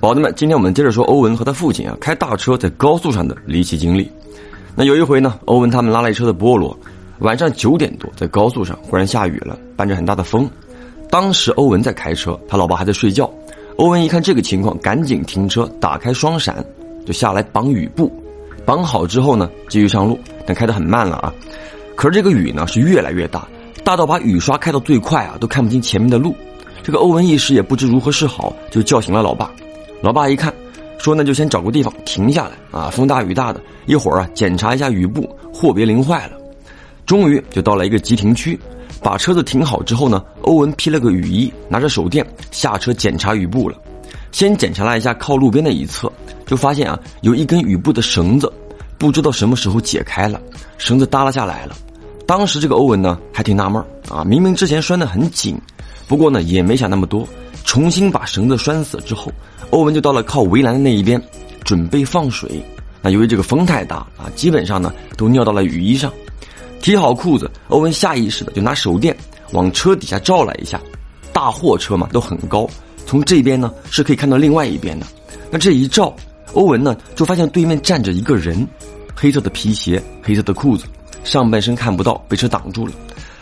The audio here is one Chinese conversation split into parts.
宝子们，今天我们接着说欧文和他父亲啊开大车在高速上的离奇经历。那有一回呢，欧文他们拉了一车的菠萝，晚上九点多在高速上忽然下雨了，伴着很大的风。当时欧文在开车，他老爸还在睡觉。欧文一看这个情况，赶紧停车，打开双闪，就下来绑雨布。绑好之后呢，继续上路，但开得很慢了啊。可是这个雨呢是越来越大，大到把雨刷开到最快啊，都看不清前面的路。这个欧文一时也不知如何是好，就叫醒了老爸。老爸一看，说：“那就先找个地方停下来啊，风大雨大的，一会儿啊检查一下雨布，货别淋坏了。”终于就到了一个急停区，把车子停好之后呢，欧文披了个雨衣，拿着手电下车检查雨布了。先检查了一下靠路边的一侧，就发现啊有一根雨布的绳子，不知道什么时候解开了，绳子耷拉下来了。当时这个欧文呢还挺纳闷啊，明明之前拴得很紧，不过呢也没想那么多，重新把绳子拴死之后。欧文就到了靠围栏的那一边，准备放水。那由于这个风太大啊，基本上呢都尿到了雨衣上。提好裤子，欧文下意识的就拿手电往车底下照了一下。大货车嘛都很高，从这边呢是可以看到另外一边的。那这一照，欧文呢就发现对面站着一个人，黑色的皮鞋，黑色的裤子，上半身看不到，被车挡住了。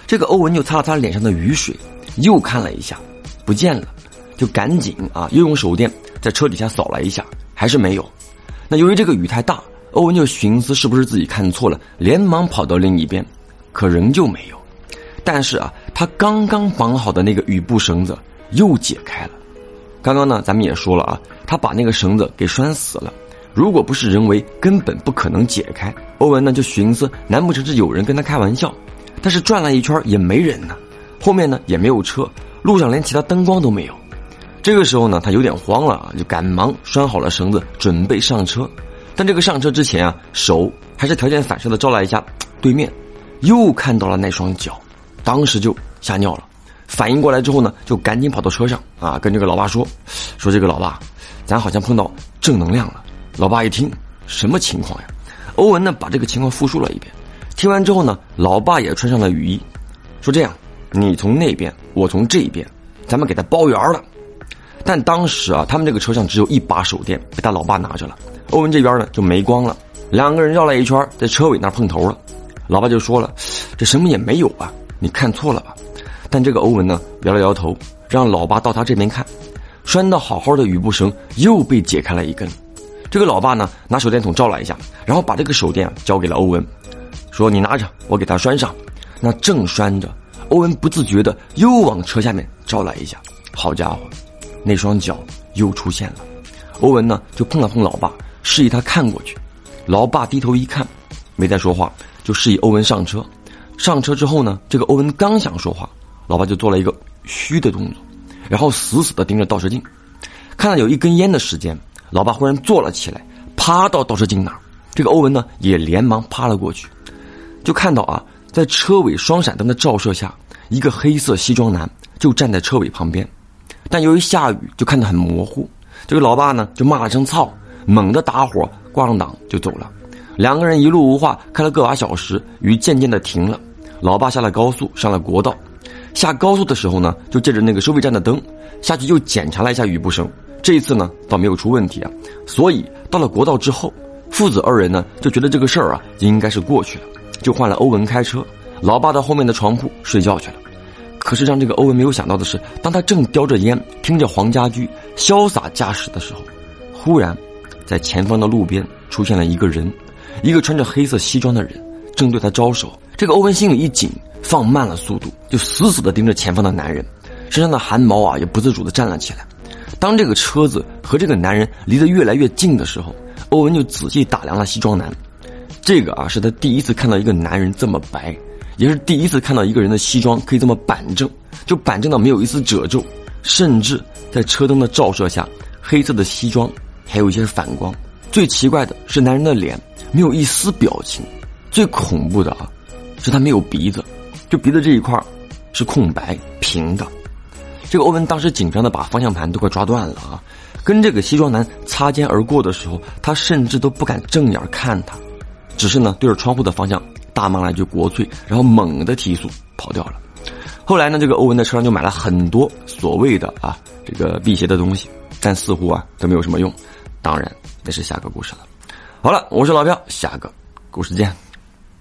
这个欧文就擦了擦脸上的雨水，又看了一下，不见了，就赶紧啊又用手电。在车底下扫了一下，还是没有。那由于这个雨太大，欧文就寻思是不是自己看错了，连忙跑到另一边，可仍旧没有。但是啊，他刚刚绑好的那个雨布绳子又解开了。刚刚呢，咱们也说了啊，他把那个绳子给拴死了。如果不是人为，根本不可能解开。欧文呢就寻思，难不成是有人跟他开玩笑？但是转了一圈也没人呢，后面呢也没有车，路上连其他灯光都没有。这个时候呢，他有点慌了啊，就赶忙拴好了绳子，准备上车。但这个上车之前啊，手还是条件反射的照了一下对面，又看到了那双脚，当时就吓尿了。反应过来之后呢，就赶紧跑到车上啊，跟这个老爸说：“说这个老爸，咱好像碰到正能量了。”老爸一听，什么情况呀？欧文呢，把这个情况复述了一遍。听完之后呢，老爸也穿上了雨衣，说：“这样，你从那边，我从这边，咱们给他包圆了。”但当时啊，他们这个车上只有一把手电，被他老爸拿着了。欧文这边呢就没光了。两个人绕了一圈，在车尾那碰头了。老爸就说了：“这什么也没有啊，你看错了吧？”但这个欧文呢摇了摇头，让老爸到他这边看。拴的好好的雨布绳又被解开了一根。这个老爸呢拿手电筒照了一下，然后把这个手电交给了欧文，说：“你拿着，我给他拴上。”那正拴着，欧文不自觉的又往车下面照了一下。好家伙！那双脚又出现了，欧文呢就碰了碰老爸，示意他看过去。老爸低头一看，没再说话，就示意欧文上车。上车之后呢，这个欧文刚想说话，老爸就做了一个嘘的动作，然后死死的盯着倒车镜。看了有一根烟的时间，老爸忽然坐了起来，趴到倒车镜那儿。这个欧文呢也连忙趴了过去，就看到啊，在车尾双闪灯的照射下，一个黑色西装男就站在车尾旁边。但由于下雨，就看得很模糊。这个老爸呢，就骂了声“操”，猛地打火，挂上档就走了。两个人一路无话，开了个把小时，雨渐渐的停了。老爸下了高速，上了国道。下高速的时候呢，就借着那个收费站的灯下去，又检查了一下雨布声。这一次呢，倒没有出问题啊。所以到了国道之后，父子二人呢，就觉得这个事儿啊，应该是过去了，就换了欧文开车。老爸到后面的床铺睡觉去了。可是让这个欧文没有想到的是，当他正叼着烟，听着黄家驹潇洒驾驶的时候，忽然，在前方的路边出现了一个人，一个穿着黑色西装的人，正对他招手。这个欧文心里一紧，放慢了速度，就死死的盯着前方的男人，身上的汗毛啊也不自主的站了起来。当这个车子和这个男人离得越来越近的时候，欧文就仔细打量了西装男，这个啊是他第一次看到一个男人这么白。也是第一次看到一个人的西装可以这么板正，就板正到没有一丝褶皱，甚至在车灯的照射下，黑色的西装还有一些反光。最奇怪的是，男人的脸没有一丝表情。最恐怖的啊，是他没有鼻子，就鼻子这一块是空白平的。这个欧文当时紧张的把方向盘都快抓断了啊！跟这个西装男擦肩而过的时候，他甚至都不敢正眼看他，只是呢对着窗户的方向。大骂了一句“国粹”，然后猛地提速跑掉了。后来呢，这个欧文的车上就买了很多所谓的啊这个辟邪的东西，但似乎啊都没有什么用。当然，那是下个故事了。好了，我是老票，下个故事见。